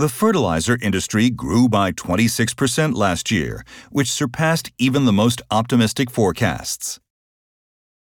The fertilizer industry grew by 26% last year, which surpassed even the most optimistic forecasts.